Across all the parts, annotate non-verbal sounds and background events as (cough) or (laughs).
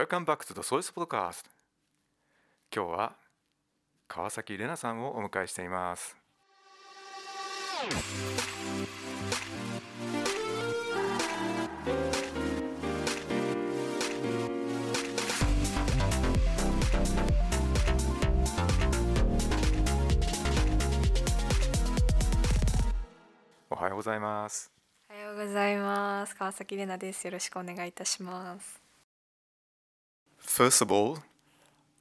Welcome back to the Source Podcast 今日は川崎玲奈さんをお迎えしていますおはようございますおはようございます。川崎玲奈です。よろしくお願いいたします。First of all,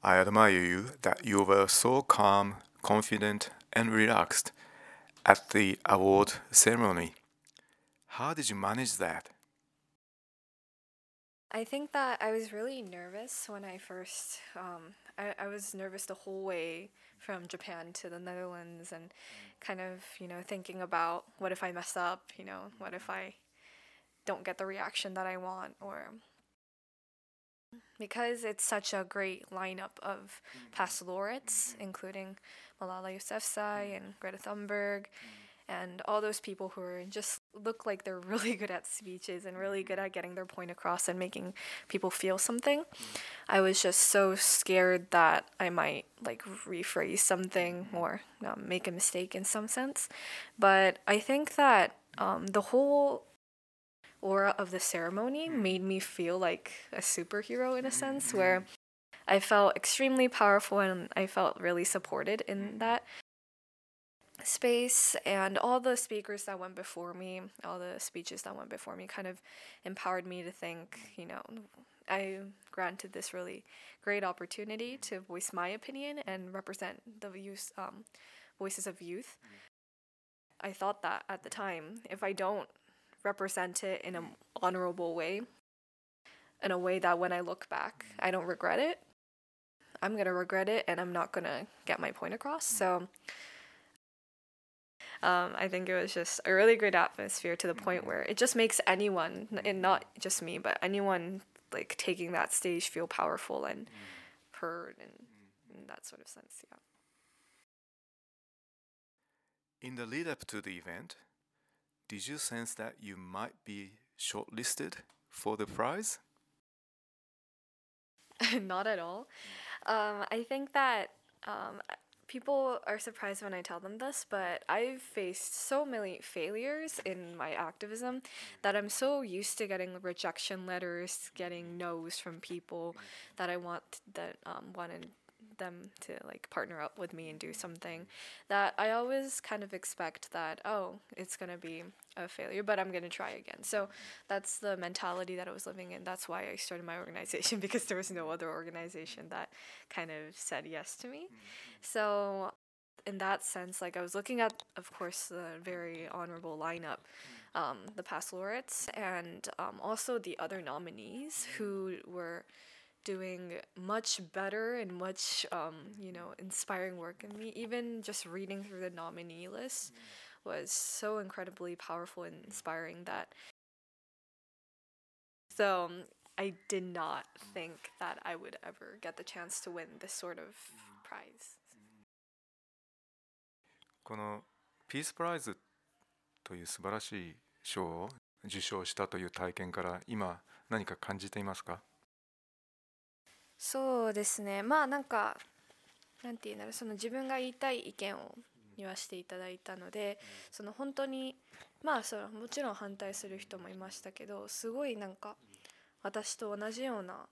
I admire you that you were so calm, confident, and relaxed at the award ceremony. How did you manage that? I think that I was really nervous when I first, um, I, I was nervous the whole way from Japan to the Netherlands and kind of, you know, thinking about what if I mess up, you know, what if I don't get the reaction that I want or because it's such a great lineup of mm. past laureates, mm-hmm. including Malala Yousafzai mm. and Greta Thunberg, mm. and all those people who are just look like they're (laughs) really good at speeches and really good mm-hmm. at getting their point across and making people feel something. I was just so scared that I might like rephrase something mm-hmm. or um, make a mistake in some sense. But I think that um, the whole aura of the ceremony hmm. made me feel like a superhero in a sense hmm. where I felt extremely powerful and I felt really supported in hmm. that space. And all the speakers that went before me all the speeches that went before me kind of empowered me to think you know i granted this really great opportunity to voice my opinion and represent the views um, voices of youth. I thought that at the time. If i don't represent it in an honorable way in a way that when i look back i don't regret it i'm going to regret it and i'm not going to get my point across so um, I think it was just a really great atmosphere to the point where it just makes anyone, and not just me, but anyone like taking that stage feel powerful and heard and in that sort of sense. Yeah. In the lead up to the event, did you sense that you might be shortlisted for the prize? (laughs) not at all. Um, I think that um, people are surprised when I tell them this, but I've faced so many failures in my activism that I'm so used to getting rejection letters, getting no's from people that I want that um, wanted them to like partner up with me and do something that I always kind of expect that oh it's gonna be a failure but I'm gonna try again. So that's the mentality that I was living in. That's why I started my organization (laughs) because there was no other organization that kind of said yes to me. So in that sense like I was looking at of course the very honorable lineup um, the past laureates and um, also the other nominees who were doing much better and much um, you know inspiring work in me even just reading through the nominee list was so incredibly powerful and inspiring that so um, i did not think that i would ever get the chance to win this sort of prize このピースプライズという素晴らしい賞を受賞したという体験から今何か感じていますか そうですね。まあなんかなんていうんだろう。その自分が言いたい意見を言わせていただいたのでその本当にまあそのもちろん反対する人もいましたけどすごいなんか私と同じような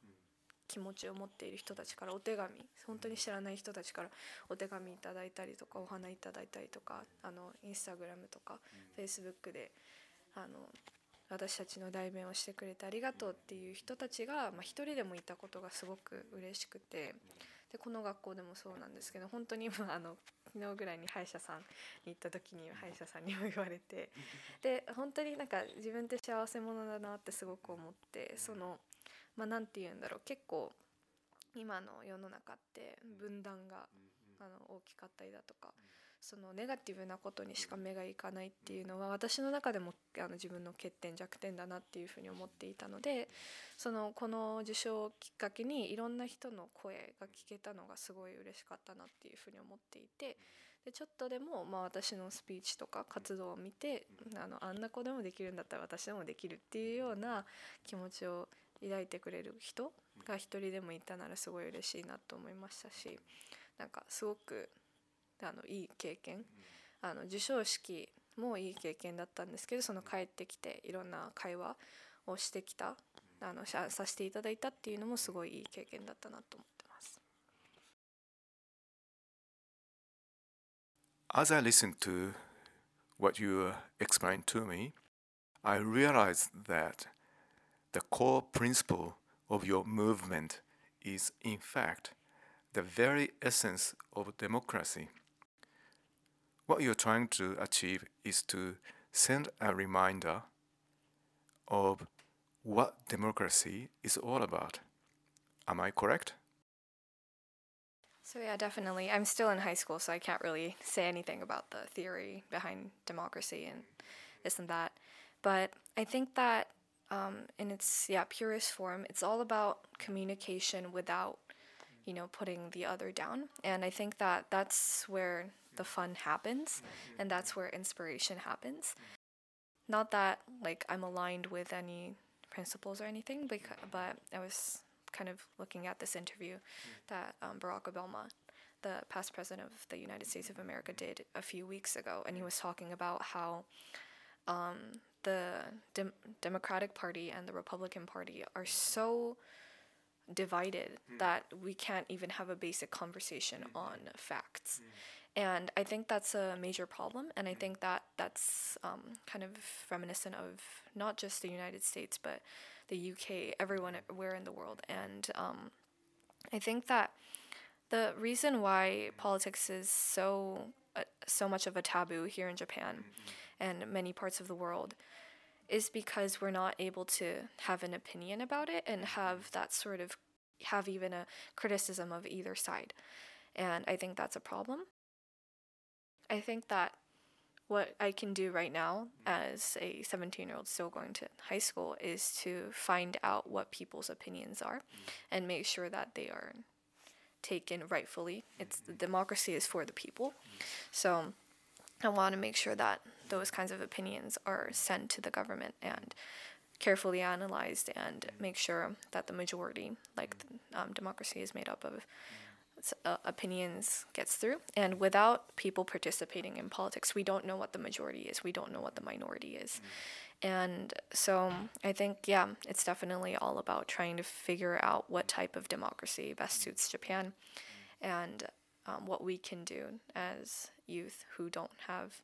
気持ちを持っている人たちからお手紙本当に知らない人たちからお手紙いただいたりとかお花いただいたりとかあのインスタグラムとかフェイスブックであの私たちの代弁をしてくれてありがとうっていう人たちが、まあ、一人でもいたことがすごく嬉しくてでこの学校でもそうなんですけど本当に、まあ、の昨日ぐらいに歯医者さんに行った時に歯医者さんにも言われてで本当になんか自分って幸せ者だなってすごく思ってそのまあなんて言うんだろう結構今の世の中って分断があの大きかったりだとかそのネガティブなことにしか目がいかないっていうのは私の中でもあの自分の欠点弱点だなっていうふうに思っていたのでそのこの受賞をきっかけにいろんな人の声が聞けたのがすごい嬉しかったなっていうふうに思っていてでちょっとでも、まあ、私のスピーチとか活動を見てあのあんな子でもできるんだったら私でもできるっていうような気持ちを抱いてくれる人が一人でもいたならすごい嬉しいなと思いましたしなんかすごくあのいい経験あの授賞式もいい経験だったんですけどその帰ってきていろんな会話をしてきたあのさせていただいたっていうのもすごいいい経験だったなと思ってます。As I listen to what you explained to me, I realized that the core principle of your movement is, in fact, the very essence of democracy. What you're trying to achieve is to send a reminder of what democracy is all about. Am I correct? So, yeah, definitely. I'm still in high school, so I can't really say anything about the theory behind democracy and this and that. But I think that um, in its yeah purest form, it's all about communication without you know putting the other down. And I think that that's where the fun happens, and that's where inspiration happens. Not that like I'm aligned with any principles or anything, but but I was kind of looking at this interview that um, Barack Obama the past president of the United States of America did a few weeks ago, and he was talking about how um, the Dem- Democratic Party and the Republican Party are so divided mm. that we can't even have a basic conversation mm. on facts. Mm. And I think that's a major problem, and I think that that's um, kind of reminiscent of not just the United States, but the UK, everyone, where in the world. And um, I think that the reason why politics is so uh, so much of a taboo here in Japan mm-hmm and many parts of the world is because we're not able to have an opinion about it and have that sort of have even a criticism of either side. And I think that's a problem. I think that what I can do right now as a 17 year old still going to high school is to find out what people's opinions are mm-hmm. and make sure that they are taken rightfully. It's the democracy is for the people. Mm-hmm. So I want to make sure that those kinds of opinions are sent to the government and carefully analyzed and make sure that the majority, like um, democracy, is made up of uh, opinions gets through. And without people participating in politics, we don't know what the majority is. We don't know what the minority is. And so I think, yeah, it's definitely all about trying to figure out what type of democracy best suits Japan and um, what we can do as youth who don't have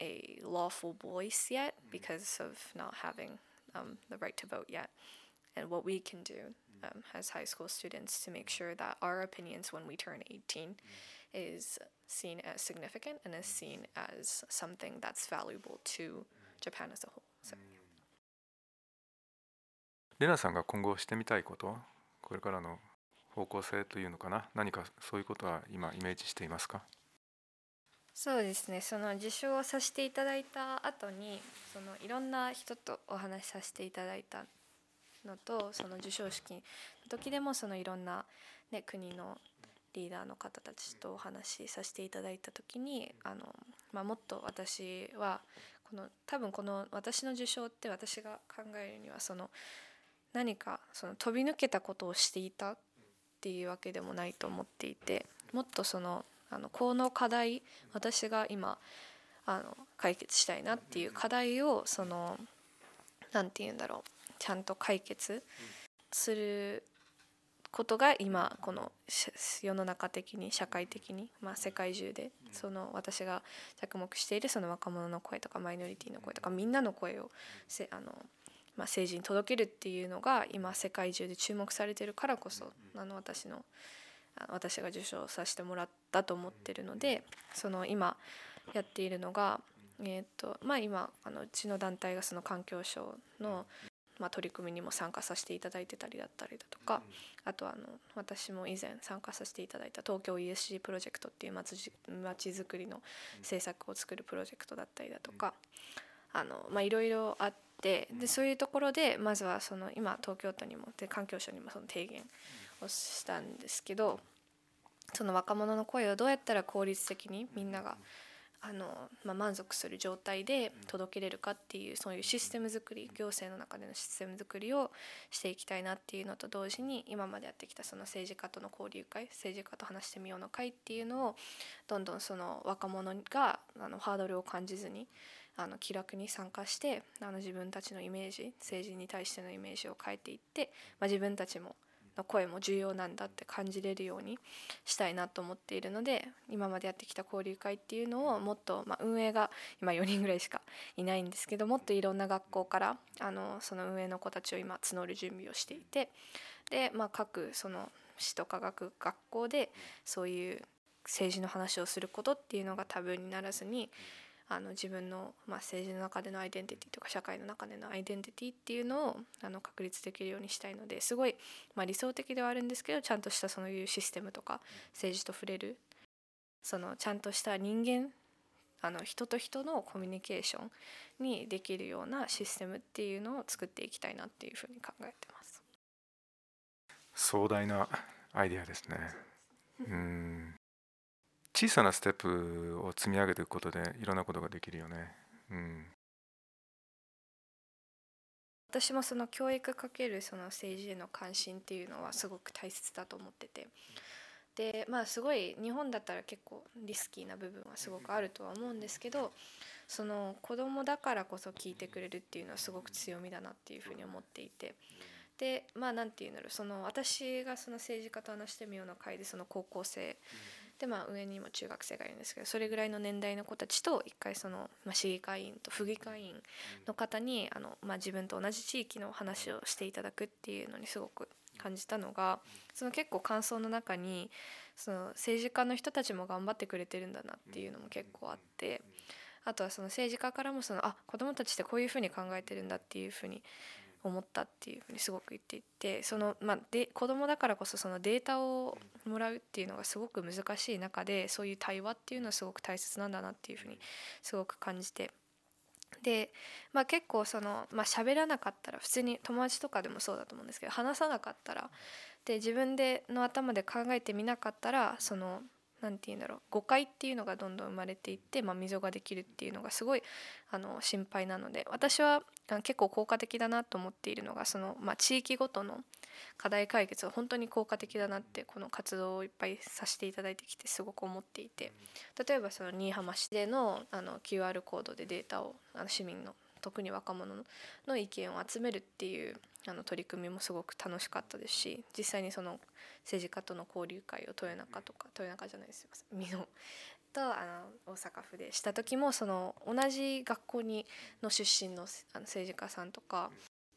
a lawful voice yet because of not having um, the right to vote yet, and what we can do. Um, as high school students to make sure that our opinions when we turn 18 mm-hmm. is seen as significant and is seen as something that's valuable to Japan as a whole. So, レナさんが今後してみたいことこれからの方向性というのかな何かそういうことは今イメージしていますかそうですねその受賞させていただいた後にそのいろんな人とお話しさせていただいたのとその授賞式の時でもそのいろんな、ね、国のリーダーの方たちとお話しさせていただいた時にあの、まあ、もっと私はこの多分この私の受賞って私が考えるにはその何かその飛び抜けたことをしていたっていうわけでもないと思っていてもっとそのあのこの課題私が今あの解決したいなっていう課題をその何て言うんだろう。ちゃんと解決することが今この世の中的に社会的に、まあ、世界中でその私が着目しているその若者の声とかマイノリティの声とかみんなの声をせあの、まあ、政治に届けるっていうのが今世界中で注目されてるからこそあの私の私が受賞させてもらったと思ってるのでその今やっているのが、えーとまあ、今あのうちの団体がその環境省の、まあ、取り組みにも参加させていただいてたりだったりだとかあとあの私も以前参加させていただいた東京 ESG プロジェクトっていうまちづくりの政策を作るプロジェクトだったりだとかいろいろあってでそういうところでまずはその今東京都にもで環境省にもその提言をしたんですけどその若者の声をどうやったら効率的にみんながあの、まあ、満足する状態で届けれるかっていうそういうシステム作り行政の中でのシステム作りをしていきたいなっていうのと同時に今までやってきたその政治家との交流会政治家と話してみようの会っていうのをどんどんその若者があのハードルを感じずにあの気楽に参加してあの自分たちのイメージ政治に対してのイメージを変えていって、まあ、自分たちもの声も重要なんだって感じれるようにしたいなと思っているので今までやってきた交流会っていうのをもっと、まあ、運営が今4人ぐらいしかいないんですけどもっといろんな学校からあのその運営の子たちを今募る準備をしていてで、まあ、各その市とか学学校でそういう政治の話をすることっていうのがタブーにならずにあの自分の、まあ、政治の中でのアイデンティティとか社会の中でのアイデンティティっていうのをあの確立できるようにしたいのですごい、まあ、理想的ではあるんですけどちゃんとしたそういうシステムとか政治と触れるそのちゃんとした人間あの人と人のコミュニケーションにできるようなシステムっていうのを作っていきたいなっていうふうに考えてます。壮大なアイデアですね。うん小さなステップを積み上げていくことでいろんなことができるよね。うん、私もその教育かけるその政治への関心っていうのはすごく大切だと思っててでまあすごい日本だったら結構リスキーな部分はすごくあるとは思うんですけどその子供だからこそ聞いてくれるっていうのはすごく強みだなっていうふうに思っていて。でまあ何て言うんだろうその私がその政治家と話してみようの会でその高校生でまあ上にも中学生がいるんですけどそれぐらいの年代の子たちと一回その、まあ、市議会員と府議会員の方にあの、まあ、自分と同じ地域の話をしていただくっていうのにすごく感じたのがその結構感想の中にその政治家の人たちも頑張ってくれてるんだなっていうのも結構あってあとはその政治家からもそのあ子どもたちってこういうふうに考えてるんだっていうふうに思ったっていうふうにすごく言っていてその、まあ、で子供だからこそそのデータをもらうっていうのがすごく難しい中でそういう対話っていうのはすごく大切なんだなっていうふうにすごく感じて。で、まあ、結構その、まあ、喋らなかったら普通に友達とかでもそうだと思うんですけど話さなかったらで自分での頭で考えてみなかったらその何て言うんだろう。誤解っていうのがどんどん生まれていって、まあ、溝ができるっていうのがすごいあの心配なので私は結構効果的だなと思っているのがその、まあ、地域ごとの課題解決は本当に効果的だなってこの活動をいっぱいさせていただいてきてすごく思っていて。例えばその新居浜市でのあの QR コードでデータをあの市民の特に若者の意見を集めるっていうあの取り組みもすごく楽しかったですし実際にその政治家との交流会を豊中とか豊中じゃないですよ美濃とあの大阪府でした時もその同じ学校にの出身のあの政治家さんとか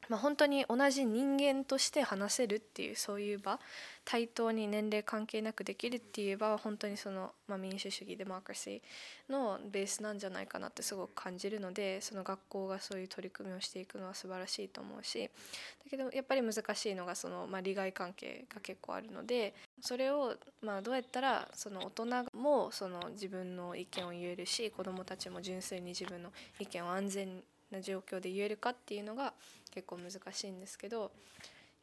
まあ、本当に同じ人間として話せるっていうそういう場対等に年齢関係なくできるっていう場は本当にその、まあ、民主主義デモクラシーのベースなんじゃないかなってすごく感じるのでその学校がそういう取り組みをしていくのは素晴らしいと思うしだけどやっぱり難しいのがその、まあ、利害関係が結構あるのでそれをまあどうやったらその大人もその自分の意見を言えるし子どもたちも純粋に自分の意見を安全にな状況で言えるかっていうのが結構難しいんですけど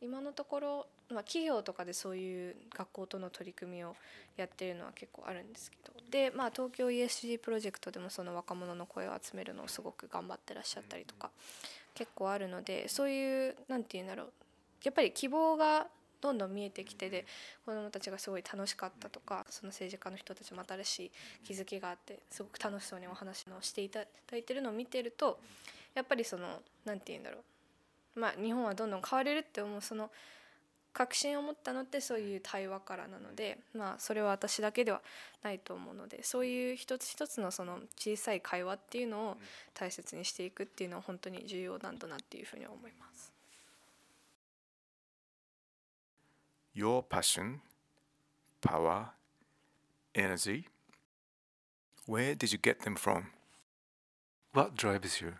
今のところ、まあ、企業とかでそういう学校との取り組みをやってるのは結構あるんですけどで、まあ、東京 ESG プロジェクトでもその若者の声を集めるのをすごく頑張ってらっしゃったりとか結構あるのでそういう何て言うんだろうやっぱり希望がどんどん見えてきてで子どもたちがすごい楽しかったとかその政治家の人たちも新しい気づきがあってすごく楽しそうにお話をしていただいてるのを見てるとやっぱりその何て言うんだろうまあ日本はどんどん変われるって思うその確信を持ったのってそういう対話からなのでまあそれは私だけではないと思うのでそういう一つ一つのその小さい会話っていうのを大切にしていくっていうのは本当に重要なんだなっていうふうに思います。Your passion, power, energy, where did you get them from? What drives you?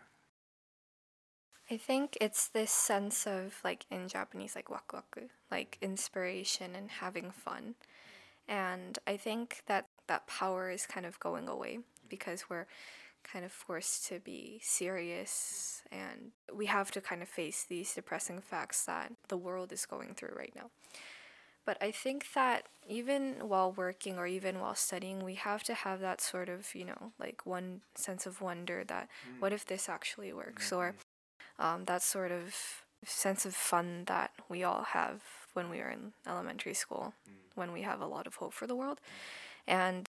I think it's this sense of like in Japanese like waku waku, like inspiration and having fun. And I think that that power is kind of going away because we're kind of forced to be serious and we have to kind of face these depressing facts that the world is going through right now. But I think that even while working or even while studying, we have to have that sort of, you know, like one sense of wonder that what if this actually works? Or um, that sort of sense of fun that we all have when we are in elementary school, when we have a lot of hope for the world. And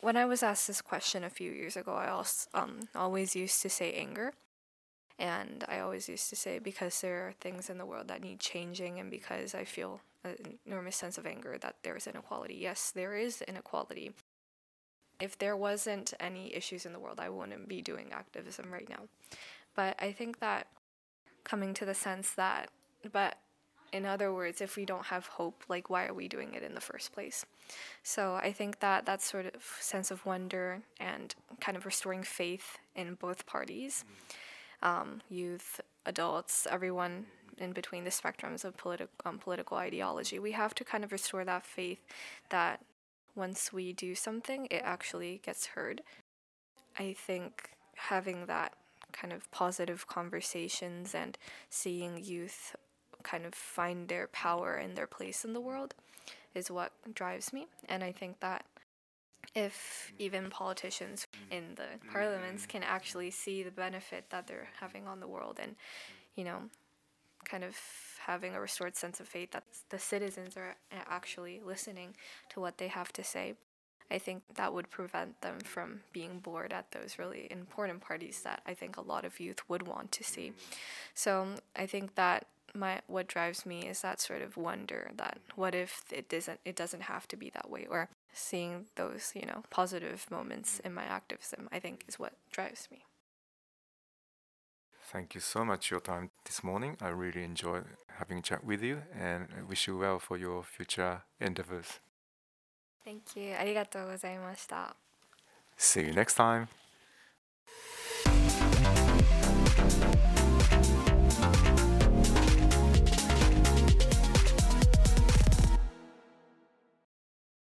when I was asked this question a few years ago, I also, um, always used to say anger. And I always used to say because there are things in the world that need changing, and because I feel an enormous sense of anger that there is inequality. Yes, there is inequality. If there wasn't any issues in the world, I wouldn't be doing activism right now. But I think that coming to the sense that, but in other words, if we don't have hope, like why are we doing it in the first place? So I think that that sort of sense of wonder and kind of restoring faith in both parties, um, youth, adults, everyone in between the spectrums of politi- um, political ideology, we have to kind of restore that faith that once we do something, it actually gets heard. I think having that kind of positive conversations and seeing youth kind of find their power and their place in the world is what drives me. And I think that if even politicians in the parliaments can actually see the benefit that they're having on the world and, you know, kind of having a restored sense of faith that the citizens are actually listening to what they have to say, I think that would prevent them from being bored at those really important parties that I think a lot of youth would want to see. So I think that my what drives me is that sort of wonder that what if it doesn't it doesn't have to be that way or seeing those you know positive moments in my activism I think is what drives me. Thank you so much for your time this morning. I really enjoyed having a chat with you and I wish you well for your future endeavors. Thank you. ありがとうございました。 See you next time.